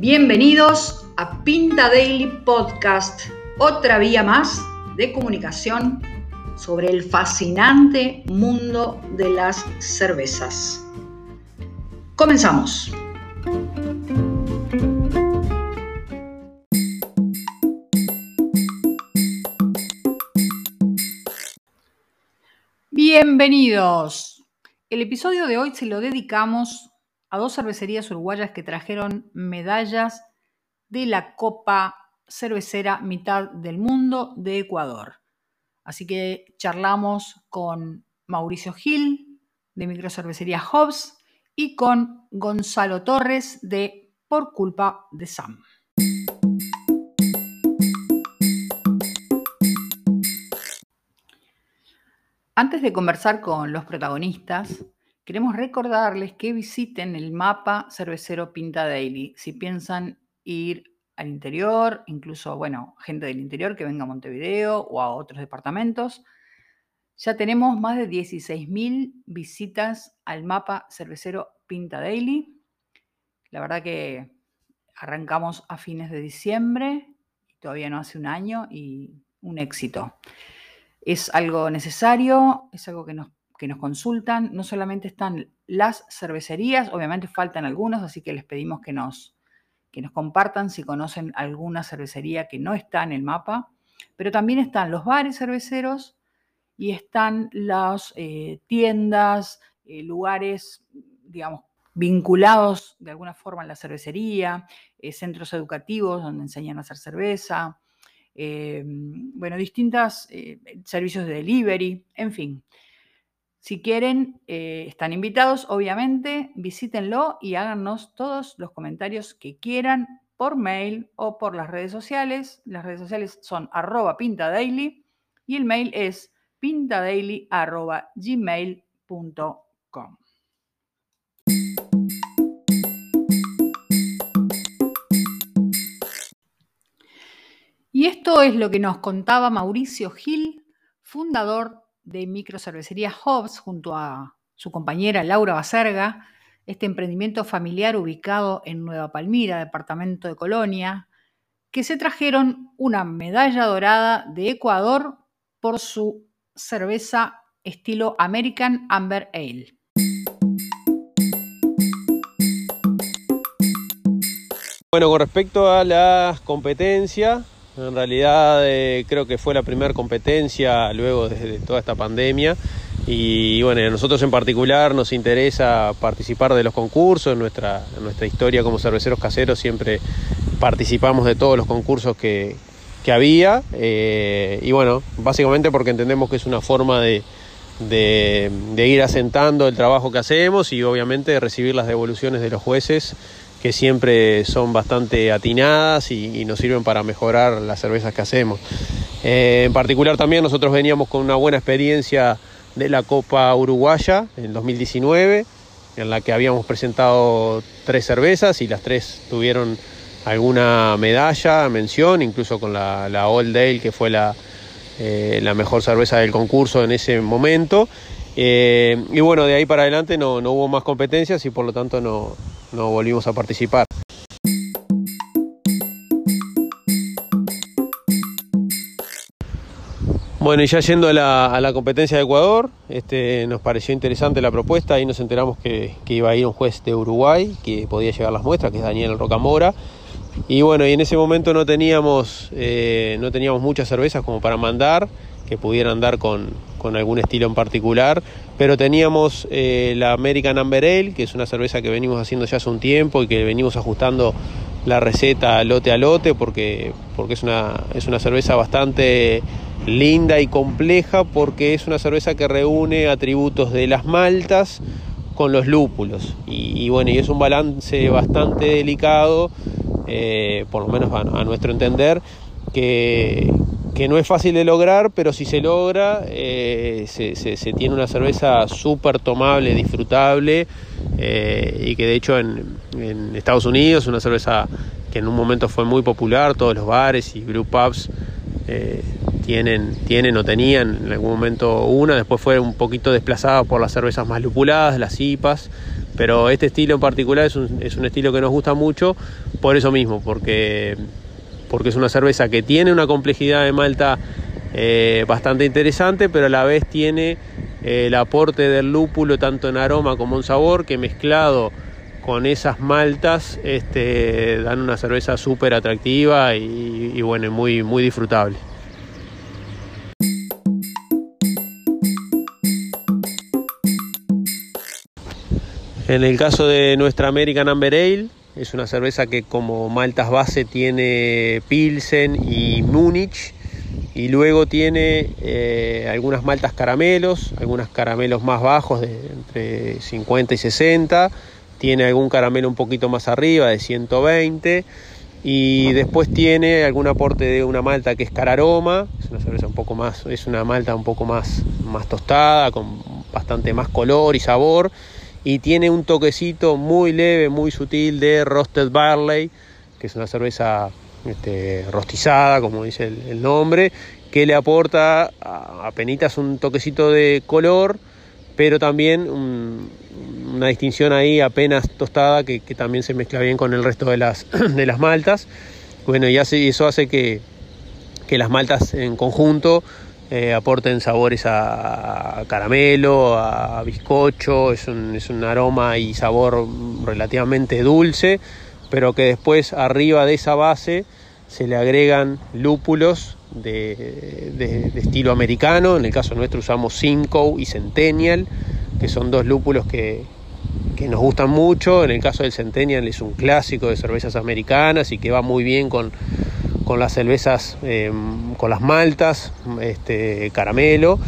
Bienvenidos a Pinta Daily Podcast, otra vía más de comunicación sobre el fascinante mundo de las cervezas. Comenzamos. Bienvenidos. El episodio de hoy se lo dedicamos a dos cervecerías uruguayas que trajeron medallas de la Copa Cervecera Mitad del Mundo de Ecuador. Así que charlamos con Mauricio Gil de Microcervecería Hobbs y con Gonzalo Torres de Por culpa de Sam. Antes de conversar con los protagonistas, queremos recordarles que visiten el mapa cervecero Pinta Daily si piensan ir al interior, incluso, bueno, gente del interior que venga a Montevideo o a otros departamentos. Ya tenemos más de 16.000 visitas al mapa cervecero Pinta Daily. La verdad que arrancamos a fines de diciembre, todavía no hace un año, y un éxito. Es algo necesario, es algo que nos, que nos consultan. No solamente están las cervecerías, obviamente faltan algunas, así que les pedimos que nos, que nos compartan si conocen alguna cervecería que no está en el mapa, pero también están los bares cerveceros y están las eh, tiendas, eh, lugares, digamos, vinculados de alguna forma a la cervecería, eh, centros educativos donde enseñan a hacer cerveza, bueno, distintos servicios de delivery, en fin. Si quieren, eh, están invitados, obviamente, visítenlo y háganos todos los comentarios que quieran por mail o por las redes sociales. Las redes sociales son arroba pintadaily y el mail es pintadaily.gmail.com. Y esto es lo que nos contaba Mauricio Gil, fundador de microcervecería Hobbs junto a su compañera Laura Bacerga, este emprendimiento familiar ubicado en Nueva Palmira, departamento de Colonia, que se trajeron una medalla dorada de Ecuador por su cerveza estilo American Amber Ale. Bueno, con respecto a la competencia, en realidad eh, creo que fue la primera competencia luego de, toda esta pandemia. Y bueno, a nosotros en particular nos interesa participar de los concursos, en nuestra, nuestra historia como cerveceros caseros siempre participamos de todos los concursos que, había. Eh, y bueno, básicamente porque entendemos que es una forma de, de ir asentando el trabajo que hacemos y obviamente de recibir las devoluciones de los jueces que siempre son bastante atinadas y, nos sirven para mejorar las cervezas que hacemos. Eh, en particular también nosotros veníamos con una buena experiencia de la Copa Uruguaya en 2019, en la que habíamos presentado tres cervezas y las tres tuvieron alguna medalla, mención, incluso con la, Old Dale, que fue la, eh, la mejor cerveza del concurso en ese momento. Eh, y bueno, de ahí para adelante no, no hubo más competencias y por lo tanto no, no volvimos a participar. Bueno, y ya yendo a la, competencia de Ecuador, este, nos pareció interesante la propuesta, ahí nos enteramos que, iba a ir un juez de Uruguay que podía llevar las muestras, que es Daniel Rocamora. Y bueno, y en ese momento no teníamos, eh, no teníamos muchas cervezas como para mandar, que pudieran dar con, con algún estilo en particular, pero teníamos eh, la American Amber Ale, que es una cerveza que venimos haciendo ya hace un tiempo y que venimos ajustando la receta lote a lote porque, porque es, una, es una cerveza bastante linda y compleja porque es una cerveza que reúne atributos de las maltas con los lúpulos. Y, bueno y es un balance bastante delicado eh, por lo menos a nuestro entender que, que no es fácil de lograr, pero si se logra, eh, se, tiene una cerveza súper tomable, disfrutable, eh, y que de hecho en, Estados Unidos una cerveza que en un momento fue muy popular, todos los bares y brew pubs eh, tienen, tienen o tenían en algún momento una, después fue un poquito desplazada por las cervezas más lupuladas, las IPAs, Pero este estilo en particular es un, es un estilo que nos gusta mucho por eso mismo, porque, porque es una cerveza que tiene una complejidad de malta eh, bastante interesante, pero a la vez tiene eh, el aporte del lúpulo tanto en aroma como en sabor, que mezclado con esas maltas este, dan una cerveza súper atractiva y, y bueno, muy, muy disfrutable. En el caso de nuestra American Amber Ale, es una cerveza que como maltas base tiene Pilsen y Múnich y luego tiene eh, algunas maltas caramelos, algunos caramelos más bajos de entre 50 y 60, tiene algún caramelo un poquito más arriba de 120 y después tiene algún aporte de una malta que es cararoma, es una cerveza un poco más, es una malta un poco más, más tostada, con bastante más color y sabor y tiene un toquecito muy leve, muy sutil de roasted barley, que es una cerveza este, rostizada, como dice el, nombre, que le aporta apenas un toquecito de color, pero también una distinción ahí apenas tostada que, también se mezcla bien con el resto de las, de las maltas. Bueno, y eso hace que, que las maltas en conjunto eh, aporten sabores a, caramelo, a bizcocho, es un, es un, aroma y sabor relativamente dulce, pero que después arriba de esa base se le agregan lúpulos de, estilo americano, en el caso nuestro usamos Simcoe y Centennial, que son dos lúpulos que, que nos gustan mucho, en el caso del Centennial es un clásico de cervezas americanas y que va muy bien con con las cervezas, em, con las maltas, este, caramelo.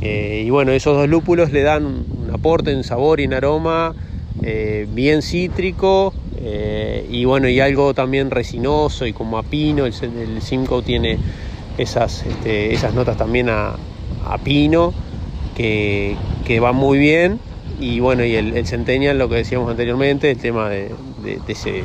Eh, y bueno, esos dos lúpulos le dan un aporte en sabor y en aroma eh, bien cítrico eh, y bueno, y algo también resinoso y como a pino. El, el Simcoe tiene esas, este, esas notas también a, pino que, que van muy bien. Y bueno, y el, el, Centennial, lo que decíamos anteriormente, el tema de, ese,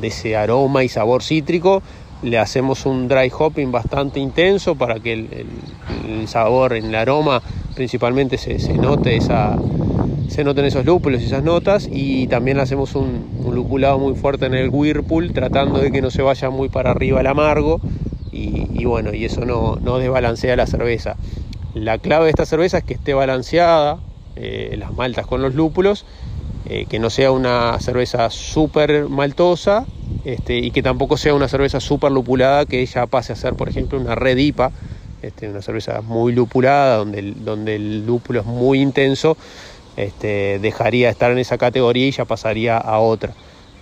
de ese aroma y sabor cítrico, le hacemos un dry hopping bastante intenso para que el, sabor en el aroma principalmente se, note esa se noten esos lúpulos y esas notas. Y también hacemos un, lupulado muy fuerte en el whirlpool tratando de que no se vaya muy para arriba el amargo. Y, bueno y eso no, no, desbalancea la cerveza. La clave de esta cerveza es que esté balanceada eh, las maltas con los lúpulos eh, que no sea una cerveza súper maltosa este, y que tampoco sea una cerveza súper lupulada que ya pase a ser, por ejemplo, una red IPA, este, una cerveza muy lupulada, donde el, donde el lúpulo es muy intenso, este, dejaría de estar en esa categoría y ya pasaría a otra.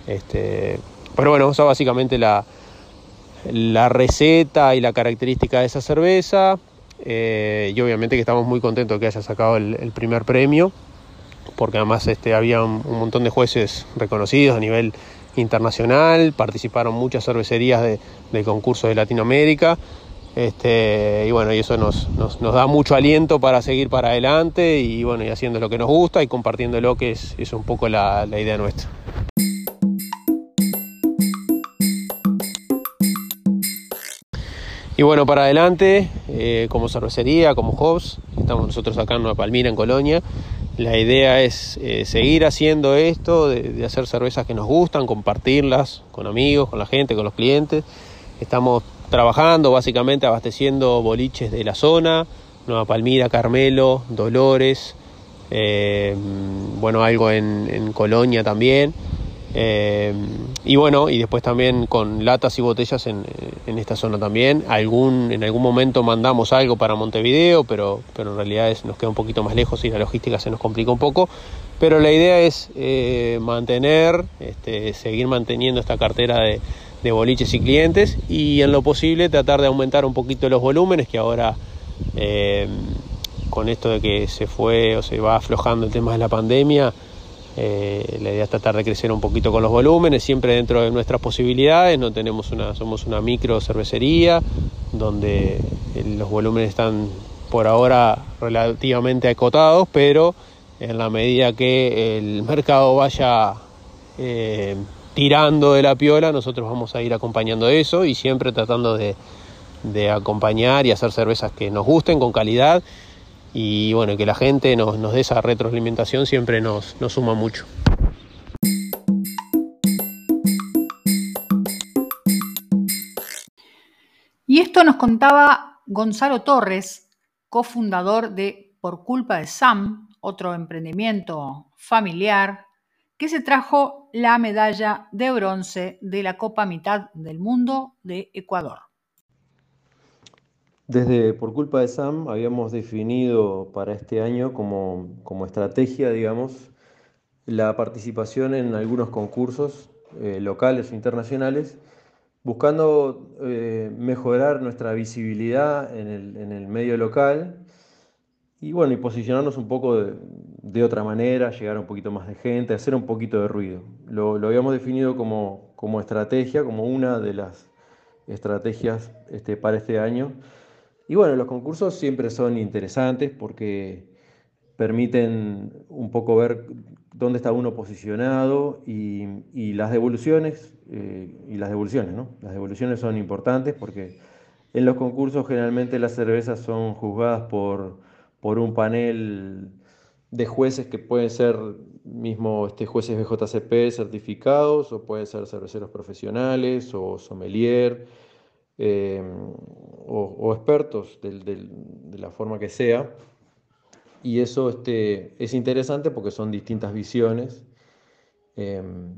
Pero bueno, esa básicamente la, la receta y la característica de esa cerveza. Eh, y obviamente que estamos muy contentos que haya sacado el, primer premio, porque además este, había un, montón de jueces reconocidos a nivel internacional, participaron muchas cervecerías de, del concurso de Latinoamérica. Este, y bueno, y eso nos, nos, da mucho aliento para seguir para adelante y bueno, y haciendo lo que nos gusta y compartiéndolo, que es, es un poco la, idea nuestra. Y bueno, para adelante, eh, como cervecería, como host, estamos nosotros acá en Nueva Palmira, en Colonia, la idea es eh, seguir haciendo esto, de, hacer cervezas que nos gustan, compartirlas con amigos, con la gente, con los clientes. Estamos trabajando básicamente abasteciendo boliches de la zona, Nueva Palmira, Carmelo, Dolores, eh, bueno, algo en Colonia también. Eh, y bueno, y después también con latas y botellas en, esta zona también. En algún momento mandamos algo para Montevideo, pero, pero en realidad es, nos queda un poquito más lejos y la logística se nos complica un poco. Pero la idea es eh, mantener, este, seguir manteniendo esta cartera de, boliches y clientes y en lo posible tratar de aumentar un poquito los volúmenes que ahora eh, con esto de que se fue o se va aflojando el tema de la pandemia eh, la idea es tratar de crecer un poquito con los volúmenes, siempre dentro de nuestras posibilidades. No tenemos una, somos una micro cervecería donde los volúmenes están por ahora relativamente acotados, pero en la medida que el mercado vaya eh, tirando de la piola, nosotros vamos a ir acompañando eso y siempre tratando de acompañar y hacer cervezas que nos gusten con calidad y bueno, que la gente nos, dé esa retroalimentación siempre nos, nos suma mucho. Y esto nos contaba Gonzalo Torres, cofundador de Por culpa de Sam, otro emprendimiento familiar, que se trajo la medalla de bronce de la Copa Mitad del Mundo de Ecuador. Desde Por culpa de Sam habíamos definido para este año como, estrategia, digamos, la participación en algunos concursos eh, locales o internacionales, buscando eh, mejorar nuestra visibilidad en el, medio local y bueno, y posicionarnos un poco de, otra manera, llegar a un poquito más de gente, hacer un poquito de ruido. Lo, habíamos definido como, estrategia, como una de las estrategias este, para este año. Y bueno, los concursos siempre son interesantes porque permiten un poco ver dónde está uno posicionado y, las devoluciones, eh, y las devoluciones, ¿no? Las devoluciones son importantes porque en los concursos generalmente las cervezas son juzgadas por, por un panel de jueces que pueden ser mismo este, jueces BJCP certificados o pueden ser cerveceros profesionales o sommelier Em, o, expertos de la forma que sea. Y eso este, es interesante porque son distintas visiones. Em,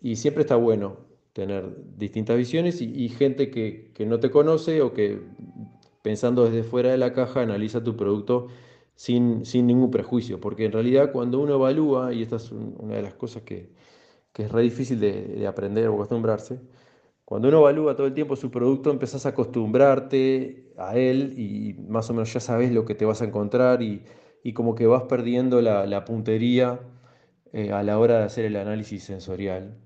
y siempre está bueno tener distintas visiones y, gente que, no te conoce o que pensando desde fuera de la caja analiza tu producto sin, ningún prejuicio. Porque en realidad cuando uno evalúa, y esta es una de las cosas que, es re difícil de aprender o acostumbrarse, cuando uno evalúa todo el tiempo su producto, empezás a acostumbrarte a él y más o menos ya sabes lo que te vas a encontrar y, como que vas perdiendo la, puntería eh, a la hora de hacer el análisis sensorial.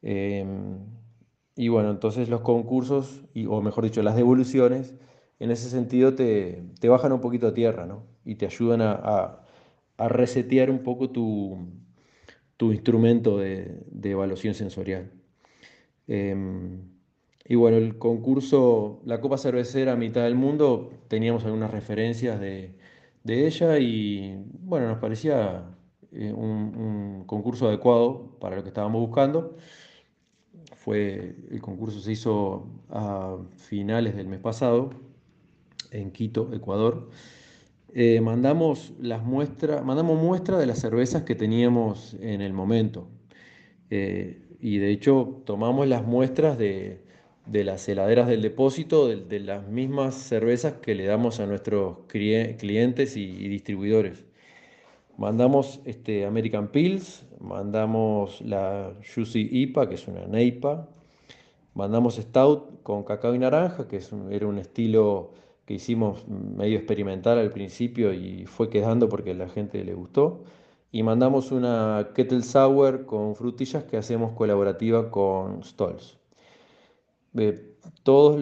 Em, y bueno, entonces los concursos, o mejor dicho, las devoluciones, en ese sentido te, bajan un poquito a tierra, ¿no? Y te ayudan a, resetear un poco tu, instrumento de evaluación sensorial. Em, y bueno, el concurso, la Copa Cervecera Mitad del Mundo, teníamos algunas referencias de, ella y bueno, nos parecía eh, un, concurso adecuado para lo que estábamos buscando. Fue, el concurso se hizo a finales del mes pasado en Quito, Ecuador. Eh, mandamos las muestras, mandamos muestras de las cervezas que teníamos en el momento. Eh, y de hecho tomamos las muestras de, las heladeras del depósito, de, las mismas cervezas que le damos a nuestros clientes y, distribuidores. Mandamos este, American Pills, mandamos la Juicy IPA, que es una NEIPA, mandamos Stout con cacao y naranja, que era un estilo que hicimos medio experimental al principio y fue quedando porque a la gente le gustó y mandamos una Kettle Sour con frutillas que hacemos colaborativa con Stolz. todos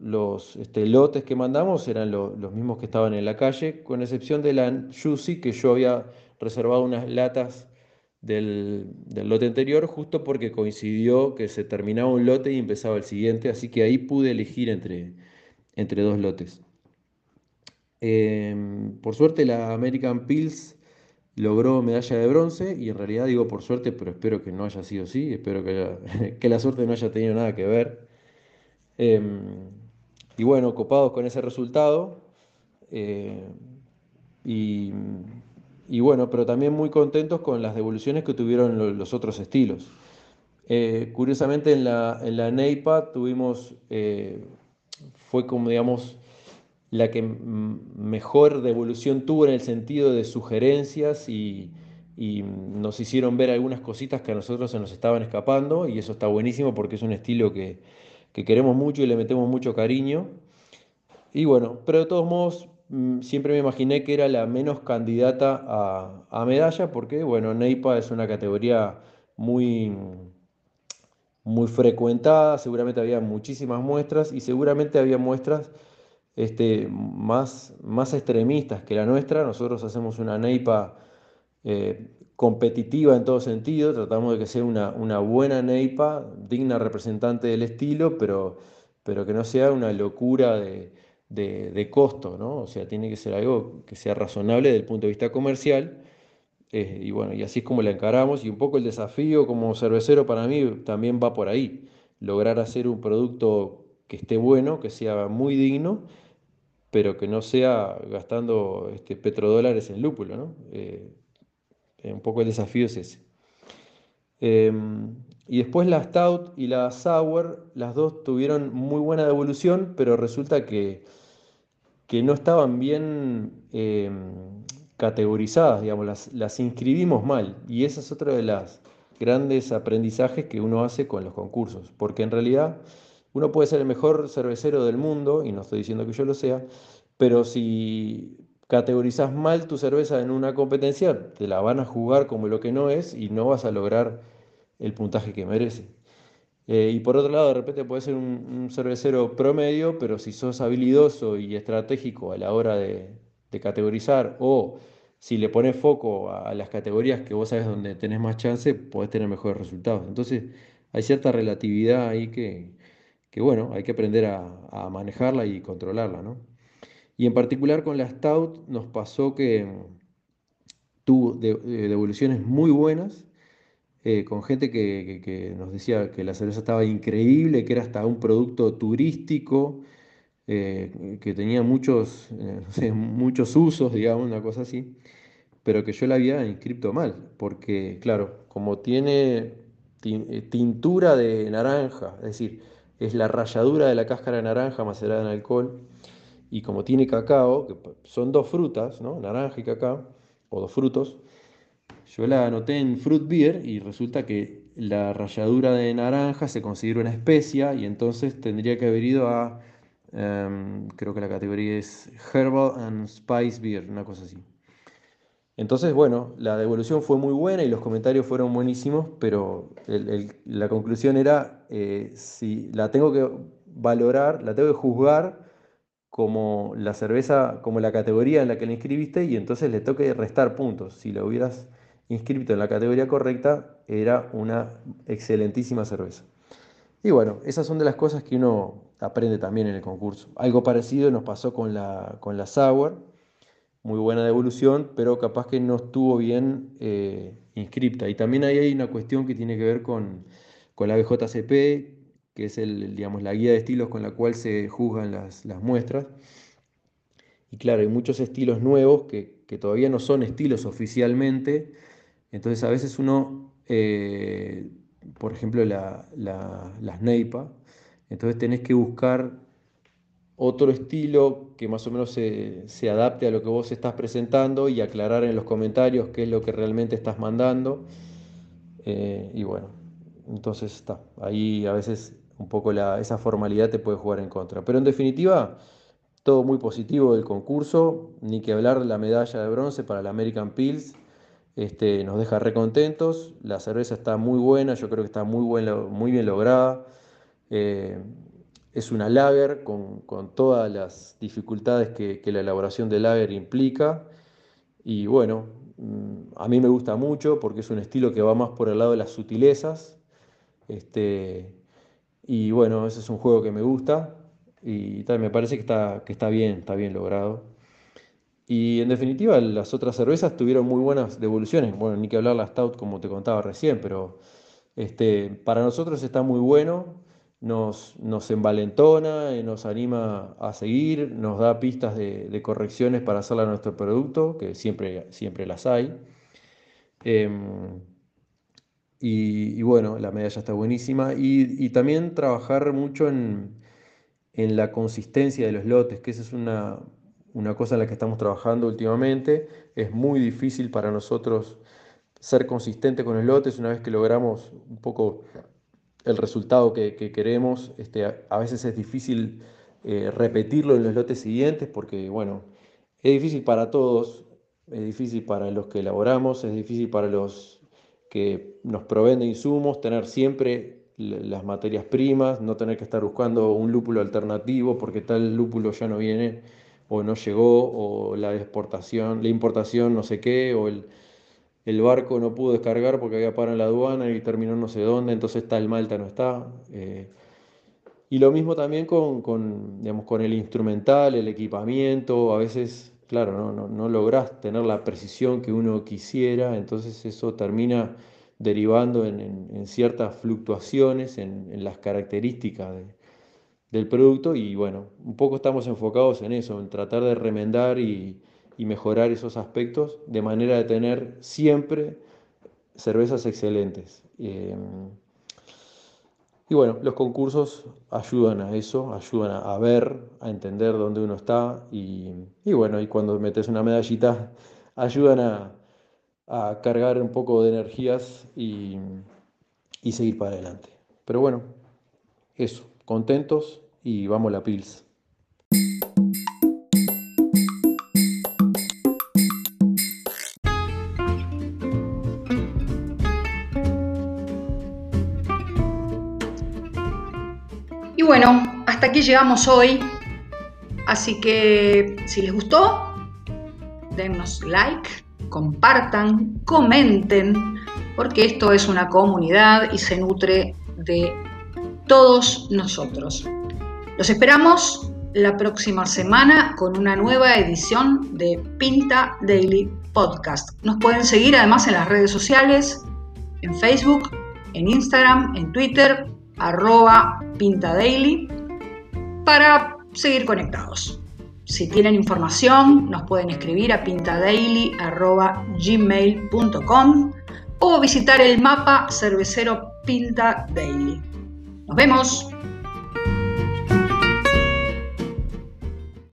los, este, lotes que mandamos eran los mismos que estaban en la calle, con excepción de la Juicy, que yo había reservado unas latas del, lote anterior, justo porque coincidió que se terminaba un lote y empezaba el siguiente, así que ahí pude elegir entre, entre dos lotes. Em, por suerte la American Pills logró medalla de bronce y en realidad digo por suerte, pero espero que no haya sido así, espero que, que la suerte no haya tenido nada que ver. Em, y bueno, copados con ese resultado. Eh, y, bueno, pero también muy contentos con las devoluciones que tuvieron los, otros estilos. Eh, curiosamente en la, en la NEIPA tuvimos, eh, fue como digamos, la que mejor devolución tuvo en el sentido de sugerencias y, nos hicieron ver algunas cositas que a nosotros se nos estaban escapando y eso está buenísimo porque es un estilo que, queremos mucho y le metemos mucho cariño. Y bueno, pero de todos modos siempre me imaginé que era la menos candidata a, a medalla porque bueno, Neipa es una categoría muy muy frecuentada, seguramente había muchísimas muestras y seguramente había muestras este, más, más extremistas que la nuestra. Nosotros hacemos una neipa eh, competitiva en todo sentido, tratamos de que sea una, una, buena neipa, digna representante del estilo, pero, pero que no sea una locura de, de, costo, ¿no? O sea, tiene que ser algo que sea razonable desde el punto de vista comercial. Eh, y bueno, y así es como la encaramos. Y un poco el desafío como cervecero para mí también va por ahí. Lograr hacer un producto que esté bueno, que sea muy digno, pero que no sea gastando este, petrodólares en lúpulo, ¿no? Eh, un poco el desafío es ese. Em, y después la Stout y la Sour, las dos tuvieron muy buena devolución, pero resulta que, que no estaban bien em, categorizadas, digamos, las, las inscribimos mal. Y esa es otra de las grandes aprendizajes que uno hace con los concursos, porque en realidad uno puede ser el mejor cervecero del mundo, y no estoy diciendo que yo lo sea, pero si categorizas mal tu cerveza en una competencia, te la van a jugar como lo que no es y no vas a lograr el puntaje que merece. Eh, y por otro lado, de repente puede ser un, cervecero promedio, pero si sos habilidoso y estratégico a la hora de, categorizar o si le pones foco a, las categorías que vos sabes donde tenés más chance, podés tener mejores resultados. Entonces, hay cierta relatividad ahí que, que bueno, hay que aprender a, manejarla y controlarla, ¿no? Y en particular con la Stout nos pasó que tuvo devoluciones muy buenas, eh, con gente que, nos decía que la cerveza estaba increíble, que era hasta un producto turístico, eh, que tenía muchos, eh, muchos usos, digamos, una cosa así pero que yo la había inscrito mal, porque claro, como tiene eh, tintura de naranja, es decir, es la ralladura de la cáscara de naranja macerada en alcohol, y como tiene cacao, que son dos frutas, ¿no? naranja y cacao, o dos frutos, yo la anoté en fruit beer y resulta que la ralladura de naranja se considera una especia y entonces tendría que haber ido a, em, creo que la categoría es Herbal and Spice Beer, una cosa así. Entonces, bueno, la devolución fue muy buena y los comentarios fueron buenísimos, pero la conclusión era, eh, si la tengo que valorar, la tengo que juzgar como la cerveza, como la categoría en la que la inscribiste y entonces le toque restar puntos. Si la hubieras inscrito en la categoría correcta, era una excelentísima cerveza. Y bueno, esas son de las cosas que uno aprende también en el concurso. Algo parecido nos pasó con la, con la Sour muy buena devolución, pero capaz que no estuvo bien eh, inscripta. Y también ahí hay una cuestión que tiene que ver con, la BJCP, que es el, digamos, la guía de estilos con la cual se juzgan las, muestras. Y claro, hay muchos estilos nuevos que, todavía no son estilos oficialmente. Entonces a veces uno, eh, por ejemplo, la, las NEIPA, entonces tenés que buscar otro estilo que más o menos se, adapte a lo que vos estás presentando y aclarar en los comentarios qué es lo que realmente estás mandando. Eh, y bueno, entonces está. Ahí a veces un poco la, esa formalidad te puede jugar en contra. Pero en definitiva, todo muy positivo del concurso. Ni que hablar de la medalla de bronce para la American Pills. Este, nos deja recontentos. La cerveza está muy buena, yo creo que está muy, muy bien lograda. Eh, es una lager con, todas las dificultades que, la elaboración de lager implica. Y bueno, mm, a mí me gusta mucho porque es un estilo que va más por el lado de las sutilezas. Este, y bueno, ese es un juego que me gusta y me parece que está, que está bien, está bien logrado. Y en definitiva, las otras cervezas tuvieron muy buenas devoluciones. Bueno, ni que hablar la Stout como te contaba recién, pero este, para nosotros está muy bueno nos, nos envalentona, nos anima a seguir, nos da pistas de, correcciones para hacerla a nuestro producto, que siempre, siempre las hay. Em, y, bueno, la medalla está buenísima. Y, también trabajar mucho en, la consistencia de los lotes, que esa es una, una cosa en la que estamos trabajando últimamente. Es muy difícil para nosotros ser consistente con los lotes una vez que logramos un poco el resultado que, queremos. Este, a, veces es difícil eh, repetirlo en los lotes siguientes porque, bueno, es difícil para todos, es difícil para los que elaboramos, es difícil para los que nos proveen de insumos, tener siempre las materias primas, no tener que estar buscando un lúpulo alternativo porque tal lúpulo ya no viene o no llegó, o la exportación, la importación no sé qué, o el, el barco no pudo descargar porque había parado en la aduana y terminó no sé dónde, entonces está el Malta, no está. Eh, y lo mismo también con, digamos, con el instrumental, el equipamiento, a veces, claro, no, no, no tener la precisión que uno quisiera, entonces eso termina derivando en, ciertas fluctuaciones en, las características del producto y bueno, un poco estamos enfocados en eso, en tratar de remendar y, mejorar esos aspectos de manera de tener siempre cervezas excelentes. Eh, y bueno, los concursos ayudan a eso, ayudan a, ver, a entender dónde uno está y, bueno, y cuando metes una medallita ayudan a, cargar un poco de energías y, y seguir para adelante. Pero bueno, eso, contentos y vamos a la Pils. Bueno, hasta aquí llegamos hoy. Así que si les gustó, dennos like, compartan, comenten, porque esto es una comunidad y se nutre de todos nosotros. Los esperamos la próxima semana con una nueva edición de Pinta Daily Podcast. Nos pueden seguir además en las redes sociales, en Facebook, en Instagram, en Twitter, arroba Pinta Daily, para seguir conectados. Si tienen información, nos pueden escribir a pintadaily.gmail.com o visitar el mapa cervecero Pinta Daily. Nos vemos.